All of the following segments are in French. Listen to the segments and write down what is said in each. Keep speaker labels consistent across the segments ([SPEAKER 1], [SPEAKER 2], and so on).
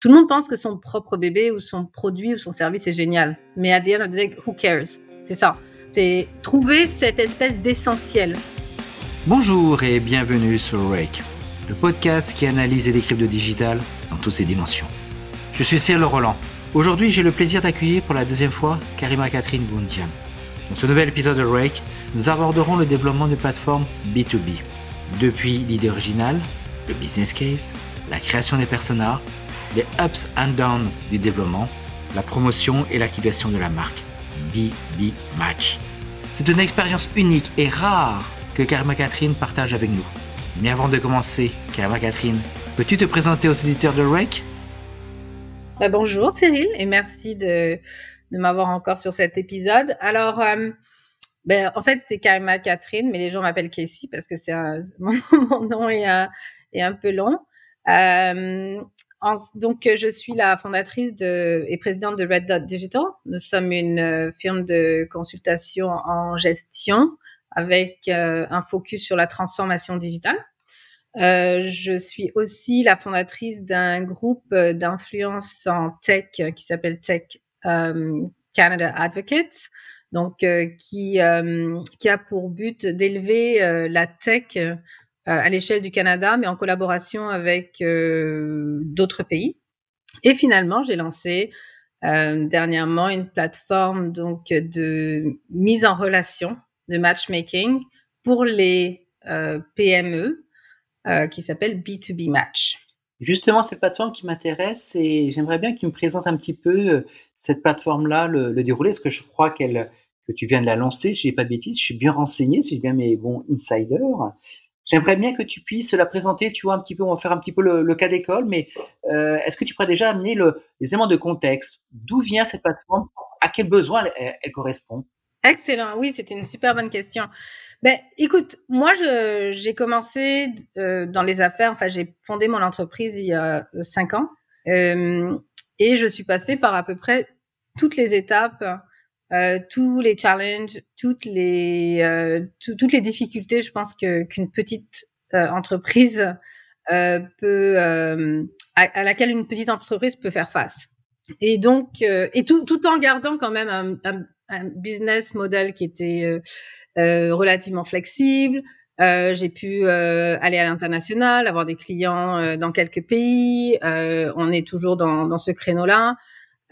[SPEAKER 1] tout le monde pense que son propre bébé ou son produit ou son service est génial. Mais à the end of the who cares? C'est ça. C'est trouver cette espèce d'essentiel.
[SPEAKER 2] Bonjour et bienvenue sur Rake, le podcast qui analyse et décrypte le digital dans toutes ses dimensions. Je suis Cyril Roland. Aujourd'hui, j'ai le plaisir d'accueillir pour la deuxième fois Karima Catherine Boundiam. Dans ce nouvel épisode de Rake, nous aborderons le développement des plateformes B2B. Depuis l'idée originale, le business case, la création des personas, les ups and downs du développement, la promotion et l'activation de la marque. BB Match. C'est une expérience unique et rare que Karima Catherine partage avec nous. Mais avant de commencer, Karima Catherine, peux-tu te présenter aux éditeurs de Rake
[SPEAKER 1] bah, Bonjour Cyril et merci de, de m'avoir encore sur cet épisode. Alors, euh, ben, en fait, c'est Karima Catherine, mais les gens m'appellent Casey parce que c'est mon, nom est, est, un peu long. Euh, donc, je suis la fondatrice et présidente de Red Dot Digital. Nous sommes une euh, firme de consultation en gestion avec euh, un focus sur la transformation digitale. Euh, je suis aussi la fondatrice d'un groupe d'influence en tech qui s'appelle Tech Canada Advocates, donc qui, a pour but d'élever la tech euh, à l'échelle du Canada, mais en collaboration avec euh, d'autres pays. Et finalement, j'ai lancé euh, dernièrement une plateforme donc de mise en relation, de matchmaking pour les PME qui s'appelle B2B Match.
[SPEAKER 2] Justement, cette plateforme qui m'intéresse et j'aimerais bien que tu me présentes un petit peu cette plateforme-là, le, le, déroulé, parce que je crois qu'elle que tu viens de la lancer, si je n'ai pas de bêtises, je suis bien renseigné, si j'ai bien mes bons insiders. J'aimerais bien que tu puisses la présenter, tu vois, un petit peu, on va faire un petit peu le, cas d'école, mais euh, est-ce que tu pourrais déjà amener le, les éléments de contexte? D'où vient cette plateforme? À quels besoins elle, correspond?
[SPEAKER 1] Excellent, oui, c'est une super bonne question. Ben, écoute, moi, j'ai commencé euh, dans les affaires, enfin, j'ai fondé mon entreprise il y a euh, cinq ans, euh, et je suis passée par à peu près toutes les étapes euh, tous les challenges, toutes les euh, toutes les difficultés, je pense que qu'une petite euh, entreprise euh, peut à, à, laquelle une petite entreprise peut faire face. Et donc et tout tout en gardant quand même un, un, un business model qui était relativement flexible. j'ai pu aller à l'international, avoir des clients dans quelques pays. on est toujours dans, dans ce créneau-là.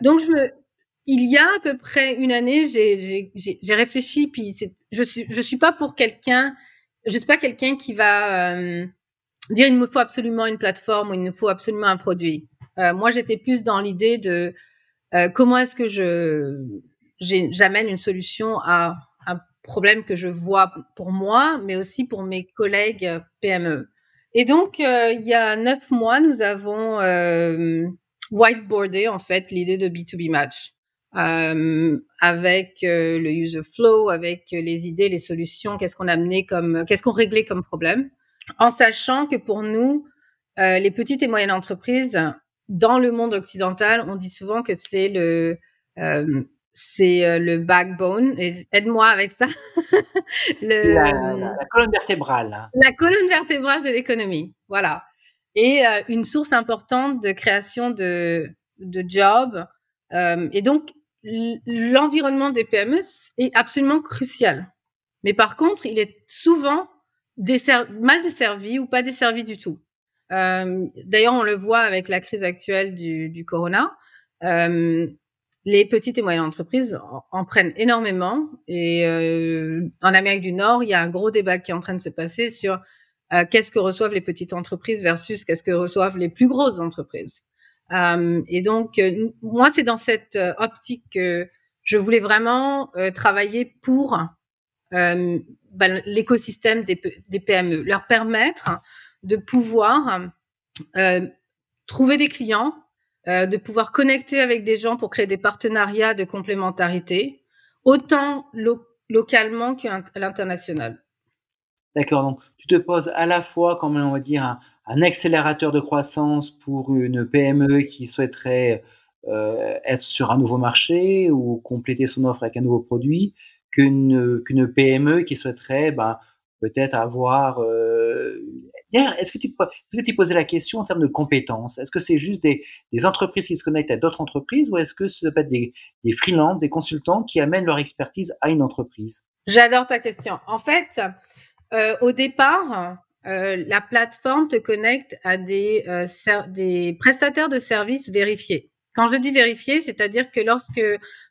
[SPEAKER 1] Donc je me il y a à peu près une année, j'ai réfléchi, puis je suis, je suis pas pour quelqu'un, je suis pas quelqu'un qui va euh, dire il me faut absolument une plateforme ou il me faut absolument un produit. Euh, moi, j'étais plus dans l'idée de euh, comment est-ce que je j'amène une solution à un problème que je vois pour moi, mais aussi pour mes collègues PME. Et donc, il y a neuf mois, nous avons whiteboardé en fait l'idée de B2B Match. Euh, avec euh, le user flow, avec les idées, les solutions, qu'est-ce qu'on a amené comme, qu'est-ce qu'on réglait comme problème, en sachant que pour nous, euh, les petites et moyennes entreprises, dans le monde occidental, on dit souvent que c'est le c'est le backbone. Aide-moi avec ça.
[SPEAKER 2] le, la, la, colonne vertébrale.
[SPEAKER 1] La colonne vertébrale de l'économie. Voilà. Et une source importante de création de, de jobs. et donc, l'environnement des PME est absolument crucial. Mais par contre, il est souvent mal desservi ou pas desservi du tout. Euh, D'ailleurs, on le voit avec la crise actuelle du, corona. Euh, les petites et moyennes entreprises en, prennent énormément. Et euh, en Amérique du Nord, il y a un gros débat qui est en train de se passer sur qu'est-ce que reçoivent les petites entreprises versus qu'est-ce que reçoivent les plus grosses entreprises. Euh, et donc, euh, moi, c'est dans cette euh, optique que je voulais vraiment travailler pour ben, l'écosystème des, des, PME, leur permettre de pouvoir trouver des clients, de pouvoir connecter avec des gens pour créer des partenariats de complémentarité, autant localement qu'à l'international.
[SPEAKER 2] D'accord, donc tu te poses à la fois, comme on va dire, un, un accélérateur de croissance pour une PME qui souhaiterait euh, être sur un nouveau marché ou compléter son offre avec un nouveau produit qu'une qu'une PME qui souhaiterait ben, peut-être avoir euh, est-ce que tu est-ce que tu posais la question en termes de compétences? Est-ce que c'est juste des, des, entreprises qui se connectent à d'autres entreprises ou est-ce que ça peut être des, des freelances, des consultants qui amènent leur expertise à une entreprise?
[SPEAKER 1] J'adore ta question. En fait, euh, au départ, euh, la plateforme te connecte à des, euh, des prestataires de services vérifiés. Quand je dis vérifiés, c'est-à-dire que lorsque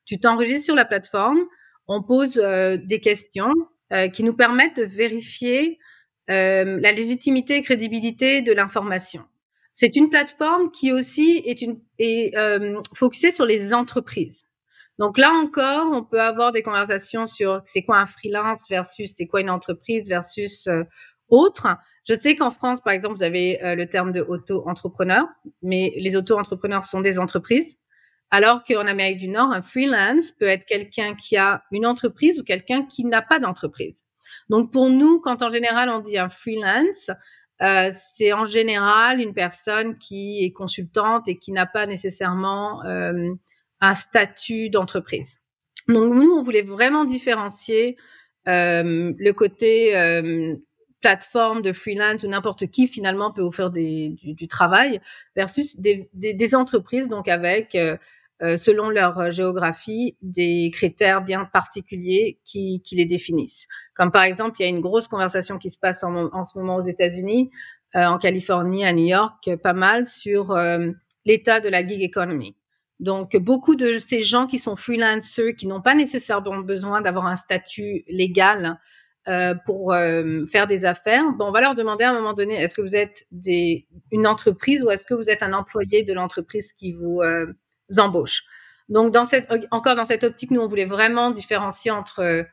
[SPEAKER 1] tu t'enregistres sur la plateforme, on pose euh, des questions qui nous permettent de vérifier la légitimité et crédibilité de l'information. C'est une plateforme qui aussi est, une, est focusée sur les entreprises. Donc là encore, on peut avoir des conversations sur c'est quoi un freelance versus c'est quoi une entreprise versus autre. Je sais qu'en France, par exemple, vous avez le terme de auto-entrepreneur, mais les auto-entrepreneurs sont des entreprises. Alors qu'en Amérique du Nord, un freelance peut être quelqu'un qui a une entreprise ou quelqu'un qui n'a pas d'entreprise. Donc pour nous, quand en général on dit un freelance, euh, c'est en général une personne qui est consultante et qui n'a pas nécessairement euh, un statut d'entreprise. Donc nous, on voulait vraiment différencier euh, le côté euh, plateforme de freelance ou n'importe qui finalement peut offrir des, du, travail versus des, entreprises donc avec euh, euh, selon leur géographie, des critères bien particuliers qui, les définissent. Comme par exemple, il y a une grosse conversation qui se passe en, ce moment aux États-Unis, euh, en Californie, à New York, pas mal sur l'état de la gig economy. Donc, beaucoup de ces gens qui sont freelancers, qui n'ont pas nécessairement besoin d'avoir un statut légal euh, pour euh, faire des affaires, bon, on va leur demander à un moment donné, est-ce que vous êtes une entreprise ou est-ce que vous êtes un employé de l'entreprise qui vous euh, embauche? Donc, encore dans cette optique, nous, on voulait vraiment différencier entre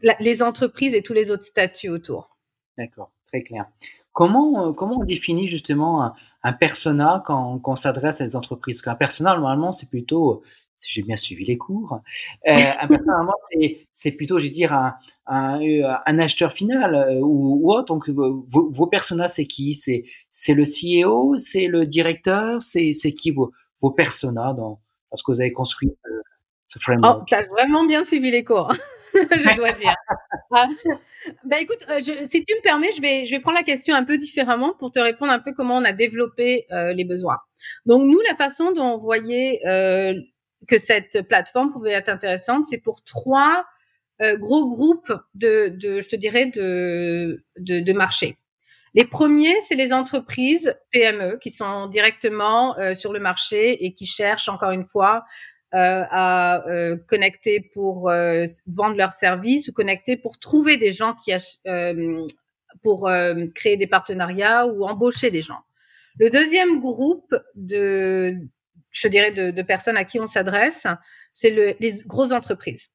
[SPEAKER 1] les entreprises et tous les autres statuts autour.
[SPEAKER 2] D'accord, très clair. Comment, on définit justement un, persona quand, quand on s'adresse à des entreprises? Parce qu'un persona, normalement, c'est plutôt, j'ai bien suivi les cours, euh, normalement, c'est plutôt, je vais dire, un, un, un acheteur final euh, ou, ou, autre. Donc, vos, vos personas, c'est qui? C'est le CEO C'est le directeur? C'est qui vos, vos personas dans, parce que vous avez construit euh, ce framework.
[SPEAKER 1] Oh, tu as vraiment bien suivi les cours, je dois dire. ah. ben, écoute, euh, je, si tu me permets, je vais, je vais prendre la question un peu différemment pour te répondre un peu comment on a développé euh, les besoins. Donc, nous, la façon dont on voyait euh, que cette plateforme pouvait être intéressante, c'est pour trois euh, gros groupes de, je te dirais, de, de, marché. Les premiers, c'est les entreprises PME qui sont directement euh, sur le marché et qui cherchent encore une fois euh, à connecter pour vendre leurs services ou connecter pour trouver des gens qui pour créer des partenariats ou embaucher des gens. Le deuxième groupe de, je dirais, de, de personnes à qui on s'adresse, c'est le, les grosses entreprises.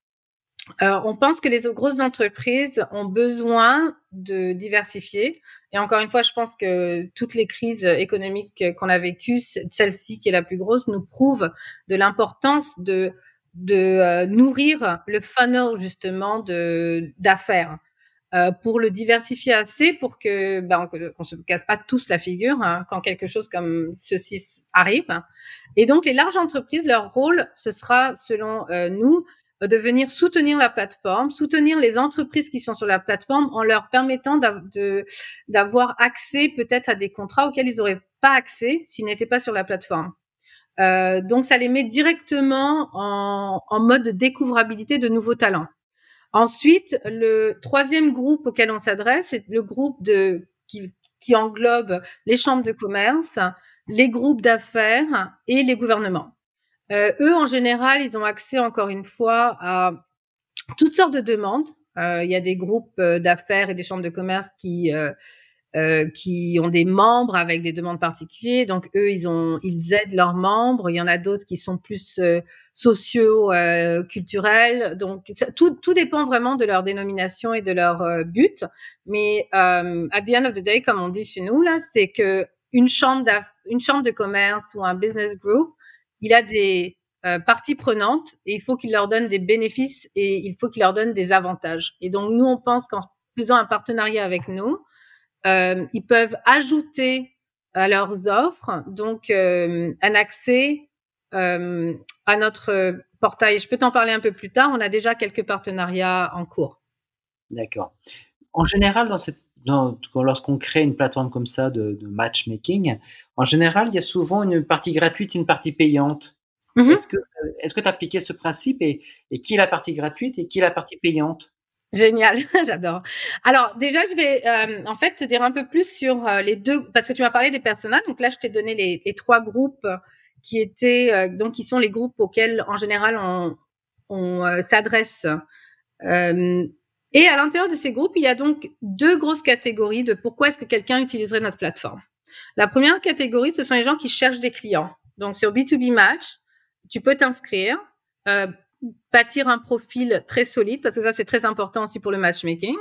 [SPEAKER 1] Euh, on pense que les grosses entreprises ont besoin de diversifier. Et encore une fois, je pense que toutes les crises économiques qu'on a vécues, celle-ci qui est la plus grosse, nous prouve de l'importance de, de euh, nourrir le funnel justement de d'affaires. Euh, pour le diversifier assez pour que ben, qu'on se casse pas tous la figure hein, quand quelque chose comme ceci arrive. Et donc les larges entreprises, leur rôle, ce sera selon euh, nous de venir soutenir la plateforme, soutenir les entreprises qui sont sur la plateforme en leur permettant d'avoir accès peut-être à des contrats auxquels ils n'auraient pas accès s'ils n'étaient pas sur la plateforme. Euh, donc, ça les met directement en, en, mode de découvrabilité de nouveaux talents. Ensuite, le troisième groupe auquel on s'adresse, c'est le groupe de, qui, qui englobe les chambres de commerce, les groupes d'affaires et les gouvernements. Euh, eux, en général, ils ont accès, encore une fois, à toutes sortes de demandes. Euh, il y a des groupes euh, d'affaires et des chambres de commerce qui euh, euh, qui ont des membres avec des demandes particulières. Donc eux, ils ont, ils aident leurs membres. Il y en a d'autres qui sont plus euh, sociaux, euh, culturels. Donc tout, tout dépend vraiment de leur dénomination et de leur but. Mais at the end of the day, comme on dit chez nous là, c'est que une chambre, une chambre de commerce ou un business group il a des euh, parties prenantes et il faut qu'il leur donne des bénéfices et il faut qu'il leur donne des avantages. Et donc, nous, on pense qu'en faisant un partenariat avec nous, euh, ils peuvent ajouter à leurs offres donc euh, un accès euh, à notre portail. Je peux t'en parler un peu plus tard. On a déjà quelques partenariats en cours.
[SPEAKER 2] D'accord. En général, dans cette lorsqu'on crée une plateforme comme ça de, matchmaking, en général, il y a souvent une partie gratuite et une partie payante. Mm-hmm. Est-ce que est-ce que tu as appliqué ce principe et, et qui est la partie gratuite et qui est la partie payante?
[SPEAKER 1] Génial, j'adore. Alors déjà, je vais euh, en fait te dire un peu plus sur euh, les deux, parce que tu m'as parlé des personnages. Donc là, je t'ai donné les, les, trois groupes qui étaient euh, donc qui sont les groupes auxquels en général on, on s'adresse. et à l'intérieur de ces groupes, il y a donc deux grosses catégories de pourquoi est-ce que quelqu'un utiliserait notre plateforme. La première catégorie, ce sont les gens qui cherchent des clients. Donc sur B2B Match, tu peux t'inscrire bâtir un profil très solide, parce que ça, c'est très important aussi pour le matchmaking.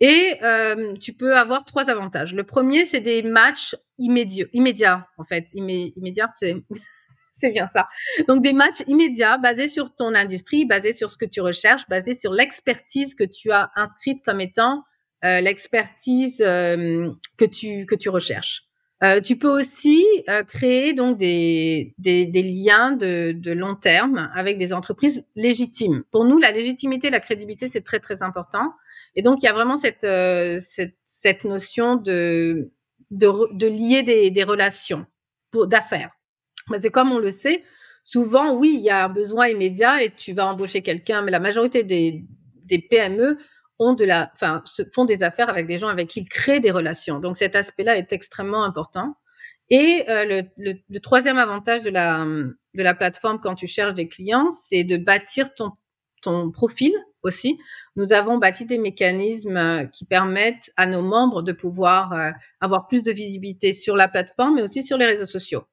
[SPEAKER 1] Et euh, tu peux avoir trois avantages. Le premier, c'est des matchs immédiats, immédiats en fait. immédiat, c'est c'est bien ça. Donc des matchs immédiats basés sur ton industrie, basés sur ce que tu recherches, basés sur l'expertise que tu as inscrite comme étant euh, l'expertise euh, que tu que tu recherches. Euh, tu peux aussi euh, créer donc des, des, des liens de, de, long terme avec des entreprises légitimes. Pour nous, la légitimité, la crédibilité, c'est très très important. Et donc il y a vraiment cette euh, cette, cette, notion de de, de lier des, des relations d'affaires. Parce que comme on le sait, souvent oui, il y a un besoin immédiat et tu vas embaucher quelqu'un, mais la majorité des, des PME de la, enfin, font des affaires avec des gens avec qui ils créent des relations. Donc cet aspect-là est extrêmement important. Et euh, le, le, troisième avantage de la, de la plateforme quand tu cherches des clients, c'est de bâtir ton, ton profil aussi. Nous avons bâti des mécanismes euh, qui permettent à nos membres de pouvoir euh, avoir plus de visibilité sur la plateforme, mais aussi sur les réseaux sociaux.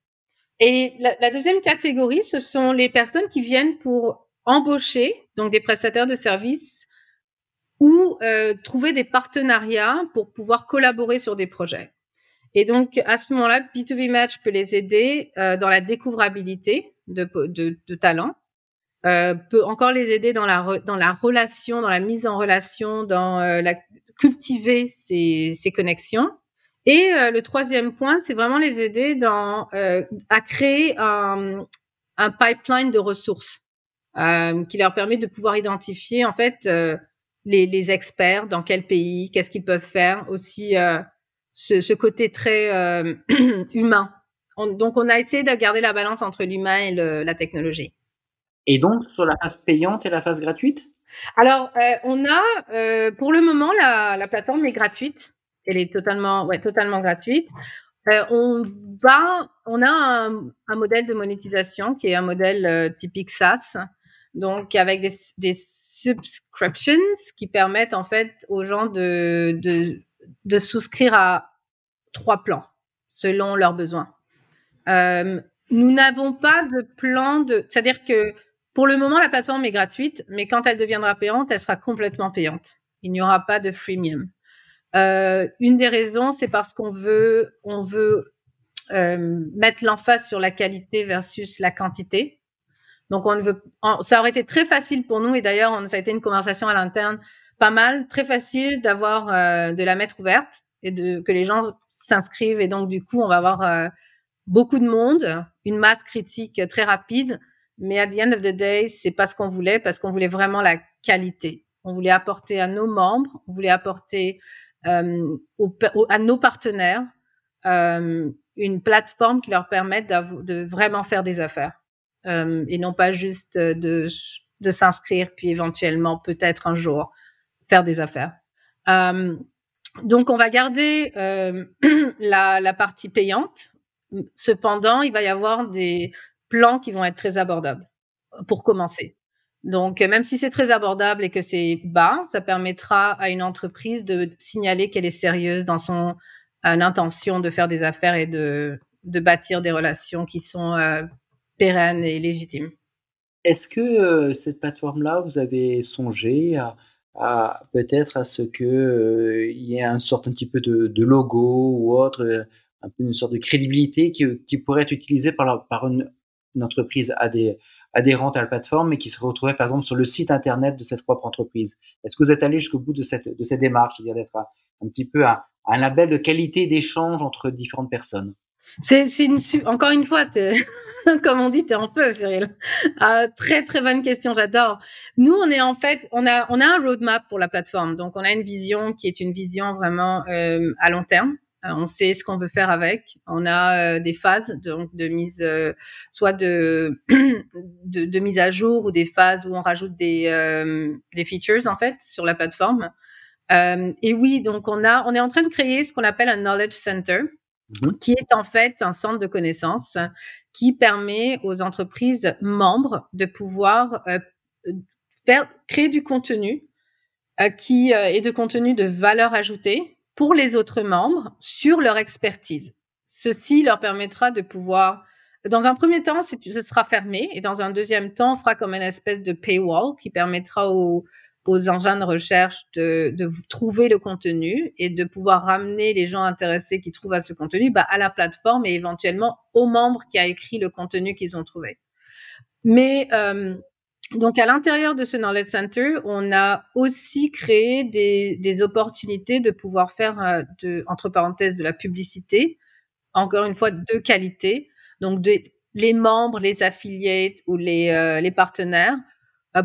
[SPEAKER 1] Et la, la deuxième catégorie, ce sont les personnes qui viennent pour embaucher, donc des prestataires de services ou euh, trouver des partenariats pour pouvoir collaborer sur des projets. Et donc, à ce moment-là, B2B Match peut les aider euh, dans la découvrabilité de, de, de talents, euh, peut encore les aider dans la, dans la relation, dans la mise en relation, dans euh, la, cultiver ces, ces connexions. Et euh, le troisième point, c'est vraiment les aider dans, à créer un, un pipeline de ressources qui leur permet de pouvoir identifier en fait les, experts, dans quel pays, qu'est-ce qu'ils peuvent faire, aussi euh, ce, côté très euh, humain. donc, on a essayé de garder la balance entre l'humain et la technologie.
[SPEAKER 2] Et donc, sur la phase payante et la phase gratuite?
[SPEAKER 1] Alors, euh, on a, pour le moment, la, plateforme est gratuite. Elle est totalement, ouais, totalement gratuite. on va, on a un, un, modèle de monétisation qui est un modèle typique SaaS, donc avec des, des subscriptions qui permettent en fait aux gens de, de, souscrire à trois plans selon leurs besoins. Euh, nous n'avons pas de plan de, c'est-à-dire que pour le moment la plateforme est gratuite, mais quand elle deviendra payante, elle sera complètement payante. Il n'y aura pas de freemium. Euh, une des raisons, c'est parce qu'on veut, on veut euh, mettre l'emphase sur la qualité versus la quantité. Donc, on veut, ça aurait été très facile pour nous, et d'ailleurs, ça a été une conversation à l'interne pas mal, très facile d'avoir, euh, de la mettre ouverte et de, que les gens s'inscrivent. Et donc, du coup, on va avoir euh, beaucoup de monde, une masse critique très rapide. Mais at the end of the day, c'est pas ce qu'on voulait, parce qu'on voulait vraiment la qualité. On voulait apporter à nos membres, on voulait apporter euh, à nos partenaires une plateforme qui leur permette de vraiment faire des affaires. Euh, et non pas juste de, de s'inscrire puis éventuellement peut-être un jour faire des affaires. Euh, donc on va garder euh, la, la, partie payante. Cependant, il va y avoir des plans qui vont être très abordables pour commencer. Donc, même si c'est très abordable et que c'est bas, ça permettra à une entreprise de signaler qu'elle est sérieuse dans son intention de faire des affaires et de, de bâtir des relations qui sont euh, pérenne et légitime.
[SPEAKER 2] Est-ce que euh, cette plateforme-là, vous avez songé à, peut-être à ce que euh, y ait une sorte un petit peu de, logo ou autre, euh, un peu une sorte de crédibilité qui, pourrait être utilisée par, par une, entreprise adhérente à la plateforme, mais qui se retrouverait par exemple sur le site internet de cette propre entreprise. Est-ce que vous êtes allé jusqu'au bout de cette, de cette démarche, c'est-à-dire d'être un, petit peu un, un label de qualité d'échange entre différentes personnes?
[SPEAKER 1] C'est une encore une fois, comme on dit, tu es en feu, Cyril. Euh, très très bonne question, j'adore. Nous, on est en fait, on a on a un roadmap pour la plateforme, donc on a une vision qui est une vision vraiment euh, à long terme. Euh, on sait ce qu'on veut faire avec. On a euh, des phases donc de mise, euh, soit de, de, de mise à jour ou des phases où on rajoute des des features en fait sur la plateforme. et oui, donc on a on est en train de créer ce qu'on appelle un knowledge center Mhm. qui est en fait un centre de connaissances qui permet aux entreprises membres de pouvoir euh, faire créer du contenu euh, qui euh, est de contenu de valeur ajoutée pour les autres membres sur leur expertise. Ceci leur permettra de pouvoir dans un premier temps, ce sera fermé et dans un deuxième temps, on fera comme une espèce de paywall qui permettra aux, aux engins de recherche de, trouver le contenu et de pouvoir ramener les gens intéressés qui trouvent à ce contenu bah, à la plateforme et éventuellement aux membres qui a écrit le contenu qu'ils ont trouvé. Mais euh, donc à l'intérieur de ce Knowledge Center, on a aussi créé des, opportunités de pouvoir faire, euh, entre parenthèses, de la publicité, encore une fois de qualité. Donc les membres, les affiliates ou les, euh, partenaires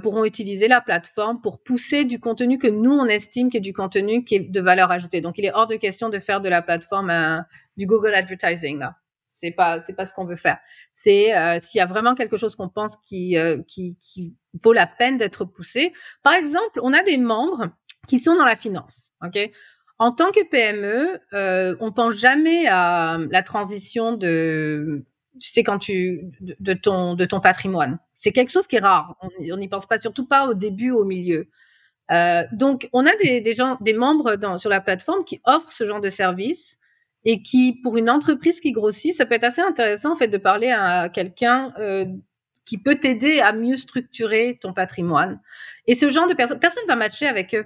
[SPEAKER 1] pourront utiliser la plateforme pour pousser du contenu que nous, on estime qui est du contenu qui est de valeur ajoutée. Donc, il est hors de question de faire de la plateforme du Google Advertising. Là. C'est pas, c'est pas ce qu'on veut faire. C'est euh, s'il y a vraiment quelque chose qu'on pense qui, euh, qui, qui vaut la peine d'être poussé. Par exemple, on a des membres qui sont dans la finance. Ok? En tant que PME, euh, on pense jamais à la transition de tu sais, quand tu, de, ton, de ton patrimoine. C'est quelque chose qui est rare. On n'y pense pas, surtout pas au début, au milieu. Euh, donc, on a des, des gens, des membres dans, sur la plateforme qui offrent ce genre de service et qui, pour une entreprise qui grossit, ça peut être assez intéressant en fait de parler à quelqu'un euh, qui peut t'aider à mieux structurer ton patrimoine. Et ce genre de personne, personne va matcher avec eux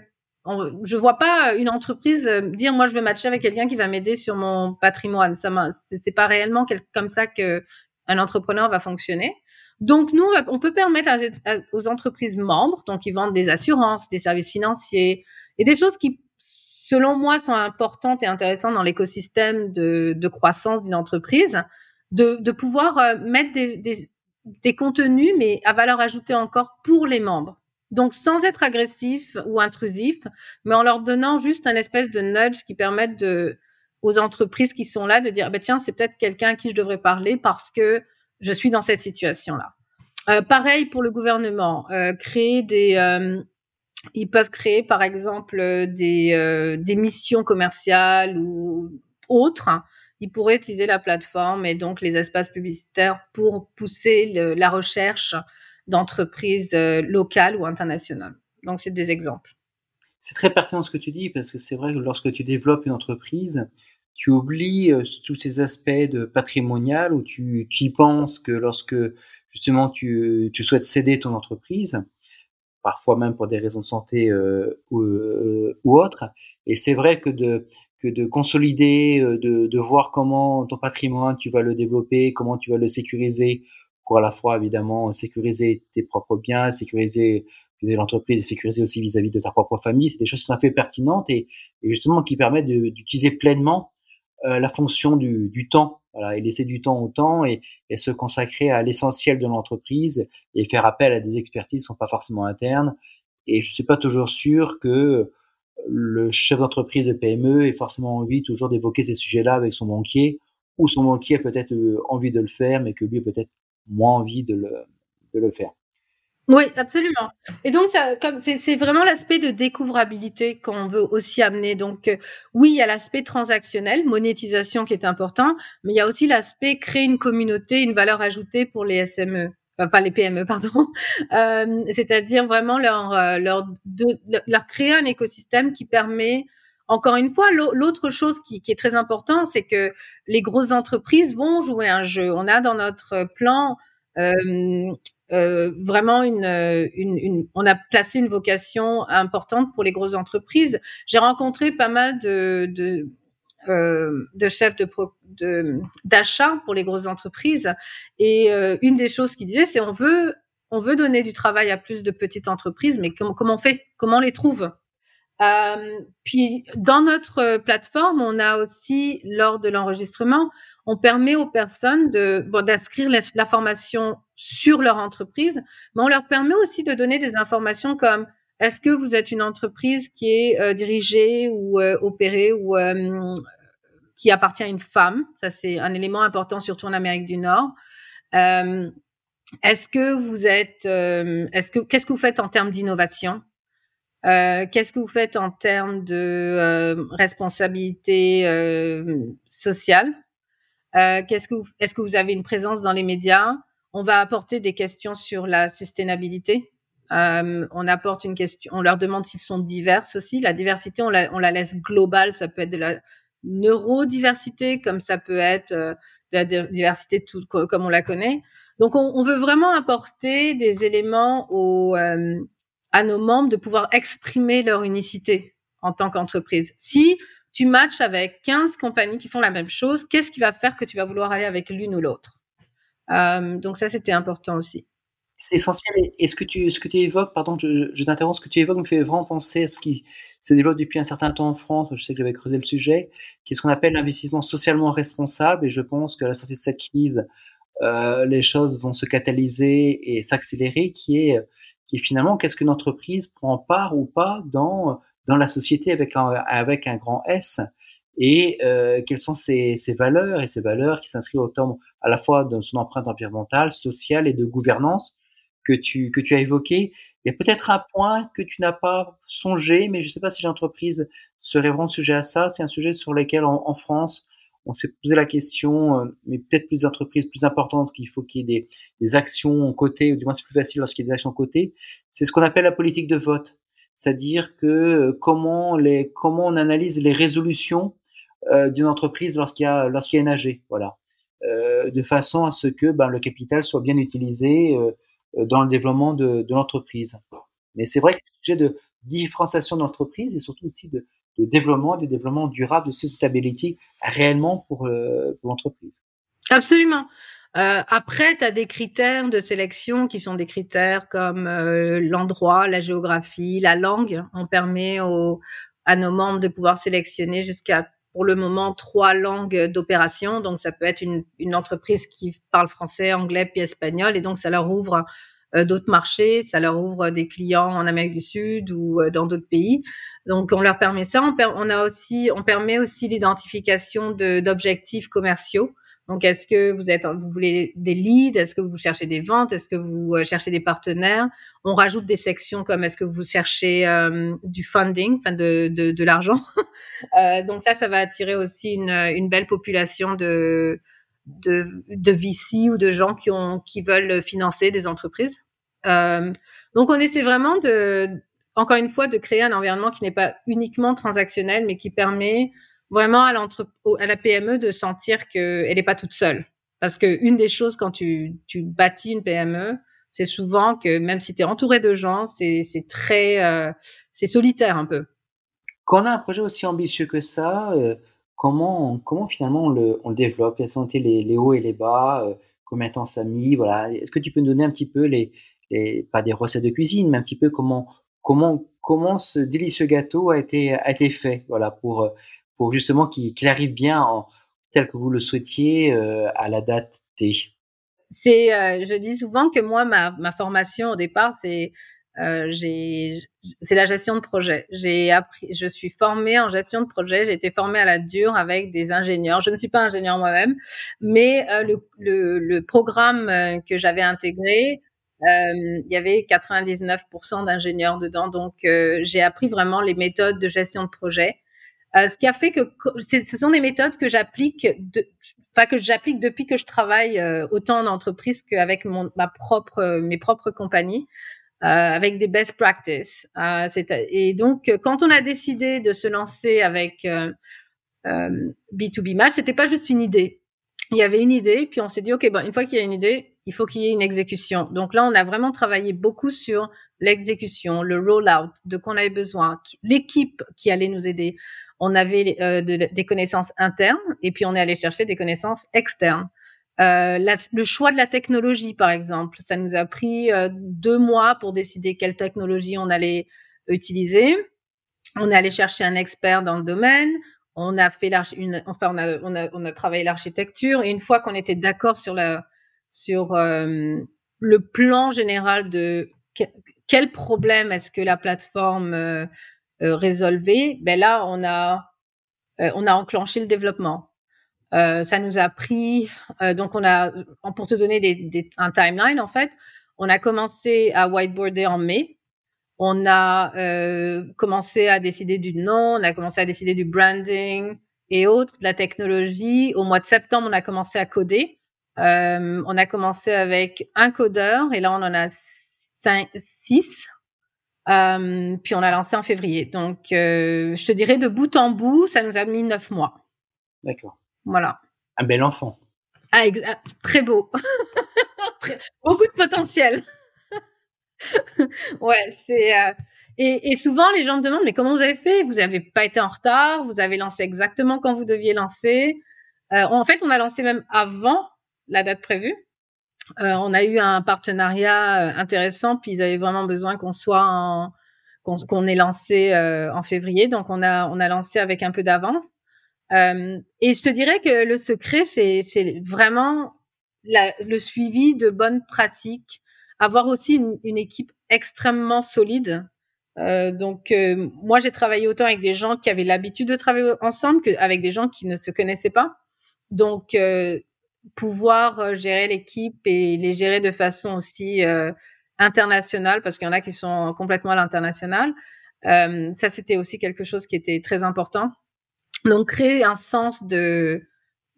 [SPEAKER 1] je vois pas une entreprise euh, dire moi je veux matcher avec quelqu'un qui va m'aider sur mon patrimoine. Ça c'est pas réellement comme ça que un entrepreneur va fonctionner. Donc nous, on peut permettre aux entreprises membres, donc qui vendent des assurances, des services financiers et des choses qui, selon moi, sont importantes et intéressantes dans l'écosystème de, croissance d'une entreprise, de, pouvoir euh, mettre des contenus, mais à valeur ajoutée encore pour les membres. Donc, sans être agressif ou intrusif, mais en leur donnant juste un espèce de nudge qui permette aux entreprises qui sont là de dire, bah, tiens, c'est peut-être quelqu'un à qui je devrais parler parce que je suis dans cette situation-là. Euh, pareil pour le gouvernement, euh, créer des, euh, ils peuvent créer par exemple des, missions commerciales ou autres. Ils pourraient utiliser la plateforme et donc les espaces publicitaires pour pousser la recherche d'entreprises euh, locales ou internationales. Donc, c'est des exemples.
[SPEAKER 2] C'est très pertinent ce que tu dis parce que c'est vrai que lorsque tu développes une entreprise, tu oublies euh, tous ces aspects de patrimonial où tu, y penses que lorsque justement tu, souhaites céder ton entreprise, parfois même pour des raisons de santé euh, ou, autres. Et c'est vrai que de, consolider, de, de voir comment ton patrimoine, tu vas le développer, comment tu vas le sécuriser pour à la fois évidemment sécuriser tes propres biens, sécuriser l'entreprise et sécuriser aussi vis-à-vis de ta propre famille. C'est des choses qui sont fait pertinentes et, et justement qui permettent d'utiliser pleinement euh, la fonction du, du temps, voilà, et laisser du temps au temps et, et se consacrer à l'essentiel de l'entreprise et faire appel à des expertises qui sont pas forcément internes. Et je suis pas toujours sûr que le chef d'entreprise de PME ait forcément envie toujours d'évoquer ces sujets-là avec son banquier, ou son banquier a peut-être euh, envie de le faire, mais que lui peut-être moins envie de le, de le faire.
[SPEAKER 1] Oui, absolument. Et donc, ça, comme c'est vraiment l'aspect de découvrabilité qu'on veut aussi amener. Donc, euh, oui, il y a l'aspect transactionnel, monétisation qui est important, mais il y a aussi l'aspect créer une communauté, une valeur ajoutée pour les SME, enfin les PME, pardon. Euh, C'est-à-dire vraiment leur euh, leur, leur créer un écosystème qui permet encore une fois, l'autre chose qui, est très important, c'est que les grosses entreprises vont jouer un jeu. On a dans notre plan euh, euh, vraiment une, une, une, on a placé une vocation importante pour les grosses entreprises. J'ai rencontré pas mal de, de, euh, de chefs d'achat pour les grosses entreprises et euh, une des choses qu'ils disaient, c'est on veut on veut donner du travail à plus de petites entreprises, mais comment on fait? Comment on les trouve? Euh, puis dans notre plateforme, on a aussi, lors de l'enregistrement, on permet aux personnes de bon, d'inscrire l'information sur leur entreprise, mais on leur permet aussi de donner des informations comme est-ce que vous êtes une entreprise qui est euh, dirigée ou euh, opérée ou euh, qui appartient à une femme? Ça, c'est un élément important, surtout en Amérique du Nord. est-ce que vous êtes, est-ce que qu'est-ce que vous faites en termes d'innovation? Qu'est-ce que vous faites en termes de responsabilité sociale? Qu'est-ce que est-ce que vous avez une présence dans les médias? On va apporter des questions sur la sustainabilité euh, on apporte une question, on leur demande s'ils sont divers aussi. La diversité, on la, on la, laisse globale. Ça peut être de la neurodiversité, comme ça peut être euh, de la diversité tout, comme on la connaît. Donc, on, on veut vraiment apporter des éléments au, euh, à nos membres de pouvoir exprimer leur unicité en tant qu'entreprise. Si tu matches avec 15 compagnies qui font la même chose, qu'est-ce qui va faire que tu vas vouloir aller avec l'une ou l'autre? Euh, Donc ça, c'était important aussi.
[SPEAKER 2] C'est essentiel. Et ce que tu, ce que tu évoques, pardon, je, t'interromps, ce que tu évoques me fait vraiment penser à ce qui se développe depuis un certain temps en France. Je sais que j'avais creusé le sujet, qui est ce qu'on appelle l'investissement socialement responsable. Et je pense que la sortie de cette crise, euh, les choses vont se catalyser et s'accélérer, qui est, qui est finalement qu'est-ce qu'une entreprise prend part ou pas dans dans la société avec un, avec un grand S? Et euh, quelles sont ces, ces, valeurs? Et ces valeurs qui s'inscrivent autant à la fois dans son empreinte environnementale, sociale et de gouvernance que tu, que tu as évoqué. Il y a peut-être un point que tu n'as pas songé, mais je ne sais pas si l'entreprise serait vraiment sujet à ça. C'est un sujet sur lequel, en, France, on s'est posé la question, euh, mais peut-être plus d'entreprises plus importantes, qu'il faut qu'il y ait des, des actions côté, ou du moins c'est plus facile lorsqu'il y a des actions côté. C'est ce qu'on appelle la politique de vote. C'est-à-dire que euh, comment les, comment on analyse les résolutions euh, d'une entreprise lorsqu'il y a, lorsqu'il y a une AG. Voilà. Euh, de façon à ce que ben, le capital soit bien utilisé euh, dans le développement de, de l'entreprise. Mais c'est vrai que c'est un sujet de différenciation d'entreprise et surtout aussi de, de, développement, de développement durable, de sustainability réellement pour, euh, l'entreprise.
[SPEAKER 1] Absolument. Euh, après, tu as des critères de sélection qui sont des critères comme euh, l'endroit, la géographie, la langue. On permet à nos membres de pouvoir sélectionner jusqu'à pour le moment trois langues d'opération. Donc, ça peut être une, entreprise qui parle français, anglais puis espagnol. Et donc, ça leur ouvre d'autres marchés, ça leur ouvre des clients en Amérique du Sud ou euh, dans d'autres pays. Donc, on leur permet ça. On, a aussi, on permet aussi l'identification d'objectifs commerciaux. Donc, est-ce que vous êtes, vous voulez des leads? Est-ce que vous cherchez des ventes? Est-ce que vous euh, cherchez des partenaires? On rajoute des sections comme est-ce que vous cherchez euh, du funding, enfin de, de, de l'argent? euh, donc ça, ça va attirer aussi une, une belle population de, de, de VC ou de gens qui ont qui veulent financer des entreprises. Euh, donc, on essaie vraiment de, encore une fois, de créer un environnement qui n'est pas uniquement transactionnel, mais qui permet vraiment à, à la PME de sentir qu'elle n'est pas toute seule. Parce que une des choses quand tu, tu bâtis une PME, c'est souvent que même si tu es entouré de gens, c'est très, euh, c'est solitaire un peu.
[SPEAKER 2] Quand on a un projet aussi ambitieux que ça, euh, comment, comment finalement on le, on le développe? Quels sont les, les hauts et les bas? Euh, Combien de temps ça a mis Voilà. Est-ce que tu peux nous donner un petit peu les, les, pas des recettes de cuisine, mais un petit peu comment, comment, comment ce délicieux gâteau a été, a été fait Voilà pour pour justement qu'il arrive bien en, tel que vous le souhaitiez euh, à la date T
[SPEAKER 1] C'est, euh, je dis souvent que moi, ma, ma formation au départ, c'est euh, la gestion de projet. J'ai appris, je suis formée en gestion de projet. J'ai été formée à la dure avec des ingénieurs. Je ne suis pas ingénieur moi-même, mais euh, le, le, programme que j'avais intégré, il y avait 99% d'ingénieurs dedans. Donc, j'ai appris vraiment les méthodes de gestion de projet. Euh, ce qui a fait que ce sont des méthodes que j'applique, enfin que j'applique depuis que je travaille euh, autant en entreprise qu'avec mon, ma propre, mes propres compagnies. Euh, avec des best practices. Euh, et donc, quand on a décidé de se lancer avec euh, B2B Match, c'était pas juste une idée. Il y avait une idée, puis on s'est dit, OK, bon, une fois qu'il y a une idée, il faut qu'il y ait une exécution. Donc là, on a vraiment travaillé beaucoup sur l'exécution, le rollout, de quoi on avait besoin, l'équipe qui allait nous aider on avait euh, de, des connaissances internes et puis on est allé chercher des connaissances externes. Euh, le choix de la technologie, par exemple, ça nous a pris euh, deux mois pour décider quelle technologie on allait utiliser. on est allé chercher un expert dans le domaine. On a fait une, enfin, on a, on a, on a travaillé l'architecture. Et une fois qu'on était d'accord sur la, sur euh, le plan général de quel problème est-ce que la plateforme euh, euh, résolvait, ben là, on a, on a enclenché le développement. ça nous a pris, donc on a, pour te donner des, des, un timeline en fait, on a commencé à whiteboarder en mai. On a euh, commencé à décider du nom, on a commencé à décider du branding et autres, de la technologie. Au mois de septembre, on a commencé à coder. Euh, on a commencé avec un codeur et là, on en a cinq, six. Euh, puis on a lancé en février. Donc, euh, je te dirais de bout en bout, ça nous a mis neuf mois.
[SPEAKER 2] D'accord.
[SPEAKER 1] Voilà.
[SPEAKER 2] Un bel enfant.
[SPEAKER 1] Ah, très beau. beaucoup de potentiel. ouais, c'est. Et, souvent, les gens me demandent, mais comment vous avez fait? Vous n'avez pas été en retard, vous avez lancé exactement quand vous deviez lancer. Euh, en fait, on a lancé même avant la date prévue. Euh, on a eu un partenariat intéressant, puis ils avaient vraiment besoin qu'on soit en, qu'on ait lancé en février, donc on a on a lancé avec un peu d'avance. et je te dirais que le secret, c'est vraiment le suivi de bonnes pratiques, avoir aussi une, équipe extrêmement solide. Euh, donc euh, moi j'ai travaillé autant avec des gens qui avaient l'habitude de travailler ensemble qu'avec des gens qui ne se connaissaient pas. Donc euh, pouvoir gérer l'équipe et les gérer de façon aussi internationale parce qu'il y en a qui sont complètement à l'international. ça c'était aussi quelque chose qui était très important. Donc créer un sens de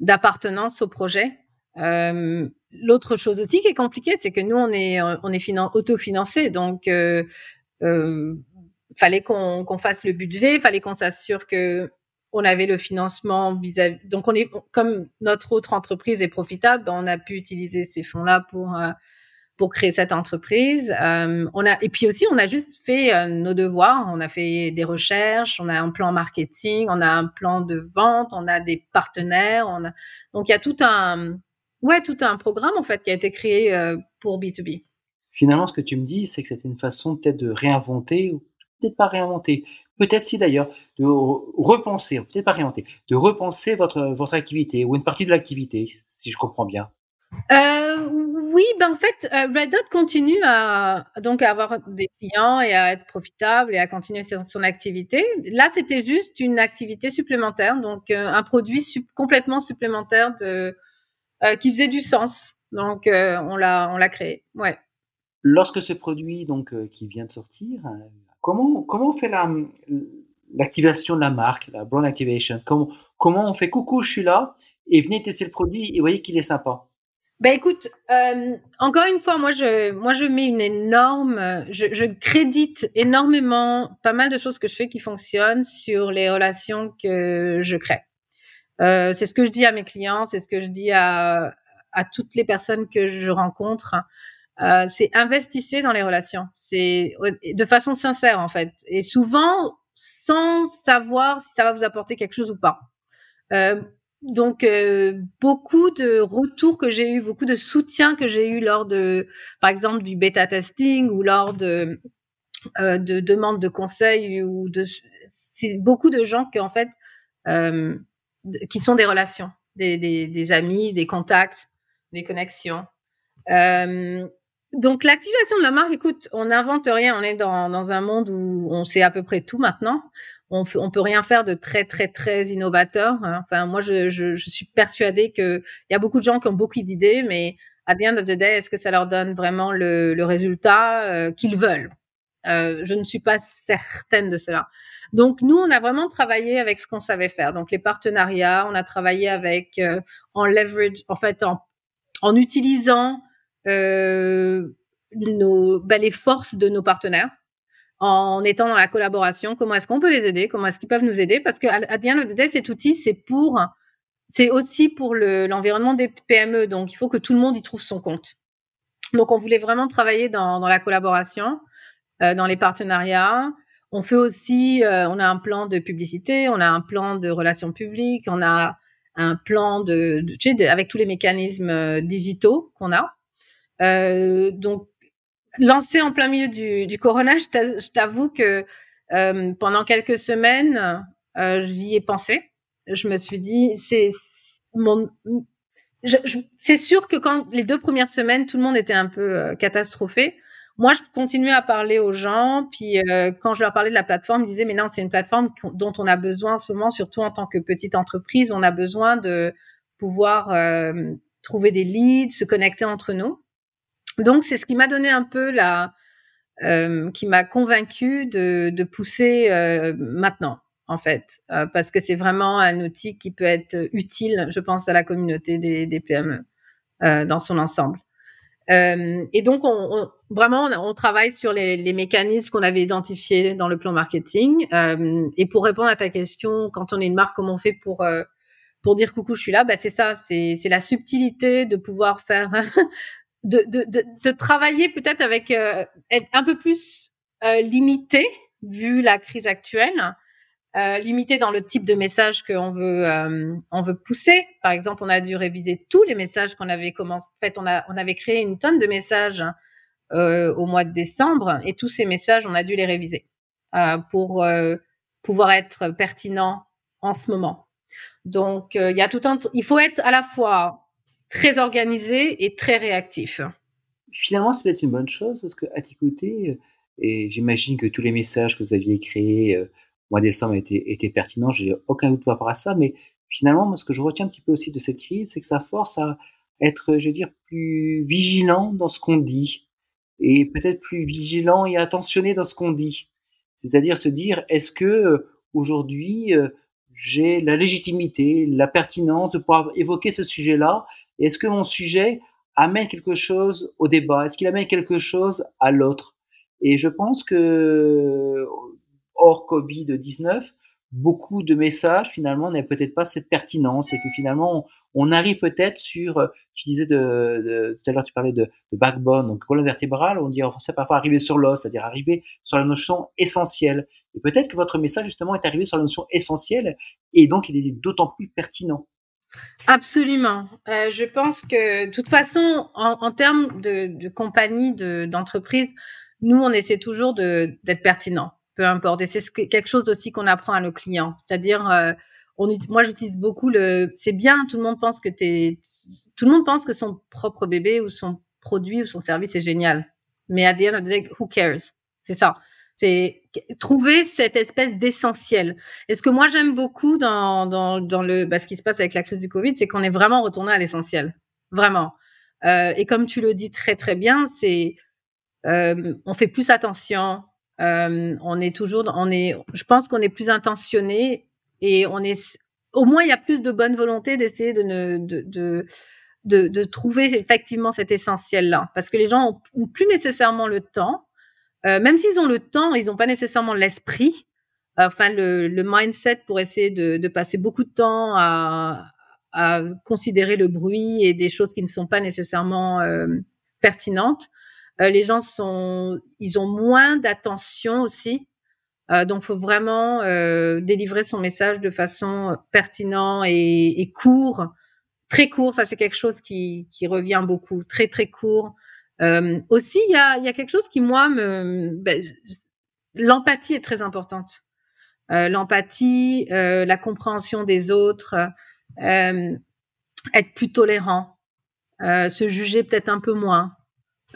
[SPEAKER 1] d'appartenance au projet euh, L'autre chose aussi qui est compliquée, c'est que nous, on est, on est autofinancé, donc euh, euh, fallait qu'on qu'on fasse le budget, fallait qu'on s'assure que on avait le financement vis-à-vis. Donc, on est comme notre autre entreprise est profitable, on a pu utiliser ces fonds-là pour euh, pour créer cette entreprise. Euh, on a et puis aussi, on a juste fait euh, nos devoirs. On a fait des recherches, on a un plan marketing, on a un plan de vente, on a des partenaires. On a donc il y a tout un Ouais, tout un programme en fait qui a été créé pour B2B.
[SPEAKER 2] Finalement, ce que tu me dis, c'est que c'était une façon peut-être de réinventer, ou peut-être pas réinventer, peut-être si d'ailleurs, de repenser, peut-être pas réinventer, de repenser votre, votre activité ou une partie de l'activité, si je comprends bien.
[SPEAKER 1] Euh, oui, ben en fait, euh, Red Dot continue à donc à avoir des clients et à être profitable et à continuer son activité. Là, c'était juste une activité supplémentaire, donc euh, un produit complètement supplémentaire de euh, qui faisait du sens. Donc on l'a on l'a créé. Ouais.
[SPEAKER 2] Lorsque ce produit donc qui vient de sortir, comment comment on fait la l'activation de la marque, la brand activation? Comment comment on fait coucou, je suis là et venez tester le produit et voyez qu'il est sympa.
[SPEAKER 1] Ben écoute, euh, encore une fois, moi je, moi je mets une énorme, je, je, crédite énormément pas mal de choses que je fais qui fonctionnent sur les relations que je crée. Euh, c'est ce que je dis à mes clients, c'est ce que je dis à, à toutes les personnes que je rencontre. Euh, c'est investissez dans les relations. C'est de façon sincère en fait, et souvent sans savoir si ça va vous apporter quelque chose ou pas. Euh, donc euh, beaucoup de retours que j'ai eu, beaucoup de soutien que j'ai eu lors de, par exemple, du bêta testing ou lors de euh, de demandes de conseils ou de, c'est beaucoup de gens qui en fait euh, qui sont des relations, des, des, des, amis, des contacts, des connexions. Euh, donc l'activation de la marque, écoute, on n'invente rien, on est dans, dans, un monde où on sait à peu près tout maintenant. On, on peut rien faire de très très très innovateur. Hein. Enfin, moi, je, je, je suis persuadée que il y a beaucoup de gens qui ont beaucoup d'idées, mais à the end of the day, est-ce que ça leur donne vraiment le, le résultat euh, qu'ils veulent? Euh, Je ne suis pas certaine de cela. Donc nous, on a vraiment travaillé avec ce qu'on savait faire. Donc les partenariats, on a travaillé avec euh, en leverage, en fait, en, en utilisant nos, ben, les forces de nos partenaires, en étant dans la collaboration. Comment est-ce qu'on peut les aider Comment est-ce qu'ils peuvent nous aider Parce que à, cet outil, c'est pour, c'est aussi pour l'environnement des PME. Donc il faut que tout le monde y trouve son compte. Donc on voulait vraiment travailler dans, la collaboration, euh, dans les partenariats. On fait aussi, euh, on a un plan de publicité, on a un plan de relations publiques, on a un plan de, avec tous les mécanismes euh, digitaux qu'on a. Euh, donc, lancé en plein milieu du, du corona, je t'avoue que euh, pendant quelques semaines, euh, j'y ai pensé. Je me suis dit, c'est mon, c'est sûr que quand les deux premières semaines, tout le monde était un peu euh, catastrophé. Moi, je continuais à parler aux gens, puis euh, quand je leur parlais de la plateforme, ils disaient mais non, c'est une plateforme dont on a besoin en ce moment, surtout en tant que petite entreprise, on a besoin de pouvoir trouver des leads, se connecter entre nous. Donc, c'est ce qui m'a donné un peu la, euh, qui m'a convaincu de, pousser euh, maintenant en fait, euh, parce que c'est vraiment un outil qui peut être utile, je pense, à la communauté des, PME dans son ensemble. Et donc, on, on, vraiment, on, travaille sur les, mécanismes qu'on avait identifiés dans le plan marketing. Et pour répondre à ta question, quand on est une marque, comment on fait pour dire coucou, je suis là bah, C'est ça, c'est la subtilité de pouvoir faire, de, de, de, de, travailler peut-être avec, euh, être un peu plus limité vu la crise actuelle euh, limité dans le type de message qu'on veut, euh, on veut pousser. Par exemple, on a dû réviser tous les messages qu'on avait commencé. En fait, on, a, on avait créé une tonne de messages euh, au mois de décembre et tous ces messages, on a dû les réviser euh, pour euh, pouvoir être pertinent en ce moment. Donc, il y a tout un. Il faut être à la fois très organisé et très réactif.
[SPEAKER 2] Finalement, c'est peut-être une bonne chose parce que à t'écouter, et j'imagine que tous les messages que vous aviez créés mois de décembre était, était pertinent, j'ai aucun doute par rapport à ça, mais finalement, moi, ce que je retiens un petit peu aussi de cette crise, c'est que ça force à être, je veux dire, plus vigilant dans ce qu'on dit, et peut-être plus vigilant et attentionné dans ce qu'on dit. C'est-à-dire se dire, est-ce que euh, aujourd'hui, euh, j'ai la légitimité, la pertinence de pouvoir évoquer ce sujet-là, est-ce que mon sujet amène quelque chose au débat, est-ce qu'il amène quelque chose à l'autre? Et je pense que hors Covid-19, beaucoup de messages finalement n'avaient peut-être pas cette pertinence et que finalement on, arrive peut-être sur, tu disais de, de, tout à l'heure tu parlais de, de backbone, donc colonne vertébrale, on dit en français parfois arriver sur l'os, c'est-à-dire arriver sur la notion essentielle. Et peut-être que votre message justement est arrivé sur la notion essentielle et donc il est d'autant plus pertinent.
[SPEAKER 1] Absolument. Euh, je pense que de toute façon, en, termes de, de compagnie, d'entreprise, nous on essaie toujours d'être pertinent peu importe. Et c'est quelque chose aussi qu'on apprend à nos clients. C'est-à-dire, euh, moi, j'utilise beaucoup le. C'est bien, tout le monde pense que. Tout le monde pense que son propre bébé ou son produit ou son service est génial. Mais à the end of the day, who cares? C'est ça. C'est trouver cette espèce d'essentiel. Et ce que moi j'aime beaucoup dans, dans, dans le, bah, ce qui se passe avec la crise du Covid, c'est qu'on est vraiment retourné à l'essentiel. Vraiment. Euh, et comme tu le dis très très bien, c'est euh, on fait plus attention, euh, on est toujours, on est, je pense qu'on est plus intentionné et on est, au moins il y a plus de bonne volonté d'essayer de, ne, de, de, de, de, trouver effectivement cet essentiel-là, parce que les gens ont, plus nécessairement le temps, euh, même s'ils ont le temps, ils n'ont pas nécessairement l'esprit, enfin le, le, mindset pour essayer de, de, passer beaucoup de temps à, à, considérer le bruit et des choses qui ne sont pas nécessairement euh, pertinentes. Euh, les gens sont, ils ont moins d'attention aussi. Euh, donc, faut vraiment euh, délivrer son message de façon pertinente et, et court, très court. Ça, c'est quelque chose qui, qui revient beaucoup, très très court. Euh, aussi, il y a, y a quelque chose qui moi me, ben, l'empathie est très importante. Euh, l'empathie, euh, la compréhension des autres, euh, être plus tolérant, euh, se juger peut-être un peu moins.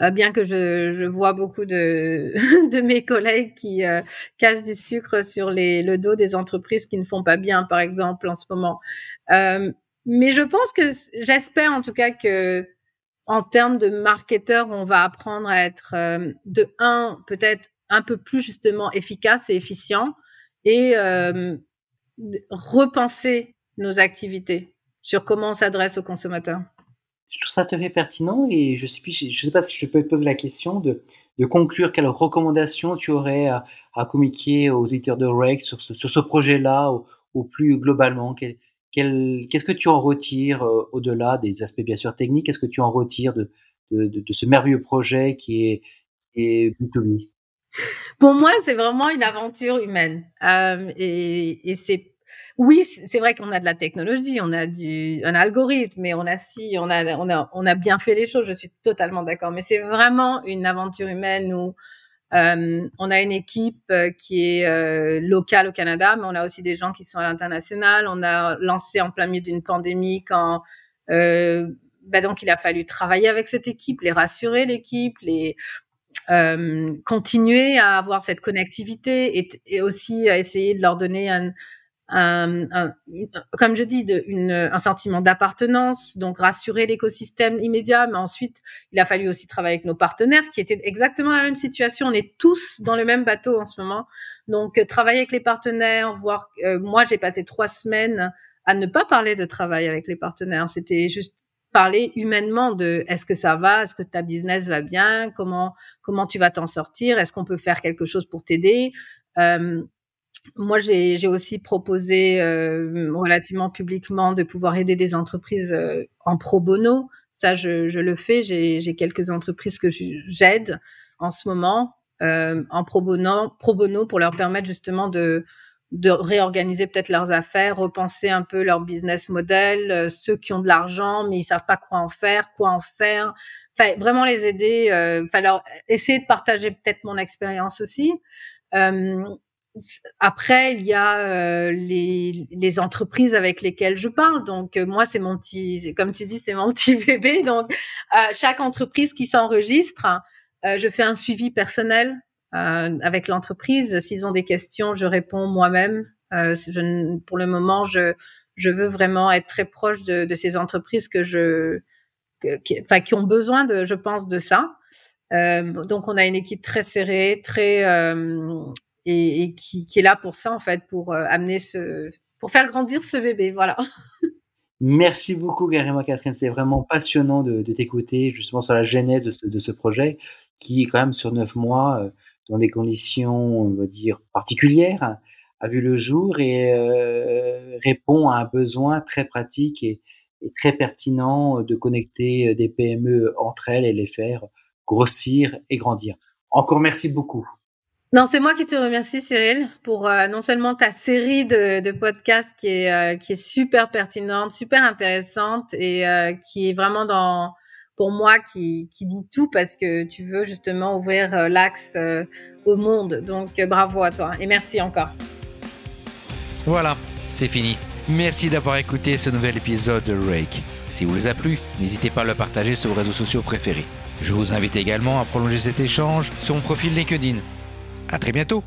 [SPEAKER 1] Euh, bien que je, je, vois beaucoup de, de mes collègues qui cassent du sucre sur les, le dos des entreprises qui ne font pas bien, par exemple, en ce moment. Mais je pense que j'espère en tout cas que en termes de marketeurs, on va apprendre à être euh, de un peut-être un peu plus justement efficace et efficient et euh, repenser nos activités sur comment on s'adresse aux consommateurs
[SPEAKER 2] je trouve ça tout à fait pertinent et je je sais pas si je peux te poser la question de, conclure quelles recommandations tu aurais à, communiquer aux éditeurs de REC sur ce, projet-là ou, plus globalement. Qu'est-ce que tu en retires euh, au-delà des aspects bien sûr techniques? Qu'est-ce que tu en retires de, de, ce merveilleux projet qui est, qui est B2B
[SPEAKER 1] Pour moi, c'est vraiment une aventure humaine euh, et c'est oui, c'est vrai qu'on a de la technologie, on a du, un algorithme, mais on a si, on a, on a, on a bien fait les choses. Je suis totalement d'accord. Mais c'est vraiment une aventure humaine où Euh, on a une équipe euh, qui est euh, locale au Canada, mais on a aussi des gens qui sont à l'international. On a lancé en plein milieu d'une pandémie quand euh, bah donc il a fallu travailler avec cette équipe, les rassurer l'équipe, les continuer à avoir cette connectivité et, et, aussi à essayer de leur donner un, comme je dis, de, un sentiment d'appartenance, donc rassurer l'écosystème immédiat, mais ensuite, il a fallu aussi travailler avec nos partenaires qui étaient exactement à la même situation. On est tous dans le même bateau en ce moment. Donc, euh, travailler avec les partenaires, voir, euh, moi, j'ai passé trois semaines à ne pas parler de travail avec les partenaires. C'était juste parler humainement de est-ce que ça va, est-ce que ta business va bien, comment comment tu vas t'en sortir, est-ce qu'on peut faire quelque chose pour t'aider? Euh, moi, j'ai aussi proposé euh, relativement publiquement de pouvoir aider des entreprises euh, en pro bono. Ça, je, je le fais. J'ai quelques entreprises que j'aide en ce moment euh, en pro bono, pro bono pour leur permettre justement de, de réorganiser peut-être leurs affaires, repenser un peu leur business model, euh, ceux qui ont de l'argent mais ils savent pas quoi en faire, quoi en faire. Enfin, vraiment les aider. Euh, enfin, leur essayer de partager peut-être mon expérience aussi. Euh, après, il y a euh, les, les, entreprises avec lesquelles je parle. Donc, euh, moi, c'est mon petit, comme tu dis, c'est mon petit bébé. Donc, euh, chaque entreprise qui s'enregistre, euh, je fais un suivi personnel euh, avec l'entreprise. S'ils ont des questions, je réponds moi-même. Je, pour le moment, je, je veux vraiment être très proche de, de ces entreprises que je, qui, enfin, qui ont besoin de, je pense, de ça. donc, on a une équipe très serrée, très et, et qui, qui, est là pour ça en fait, pour euh, amener ce, pour faire grandir ce bébé, voilà.
[SPEAKER 2] Merci beaucoup Garima Catherine, c'est vraiment passionnant de, de t'écouter justement sur la genèse de ce, de ce, projet qui quand même sur neuf mois euh, dans des conditions, on va dire particulières, a vu le jour et euh, répond à un besoin très pratique et, et, très pertinent de connecter des PME entre elles et les faire grossir et grandir. Encore merci beaucoup.
[SPEAKER 1] Non, c'est moi qui te remercie, Cyril, pour euh, non seulement ta série de, podcasts qui est, euh, qui est super pertinente, super intéressante et euh, qui est vraiment dans, pour moi, qui, qui dit tout parce que tu veux justement ouvrir l'axe au monde. Donc, bravo à toi et merci encore.
[SPEAKER 2] Voilà, c'est fini. Merci d'avoir écouté ce nouvel épisode de Rake. Si vous les a plu, n'hésitez pas à le partager sur vos réseaux sociaux préférés. Je vous invite également à prolonger cet échange sur mon profil LinkedIn à très bientôt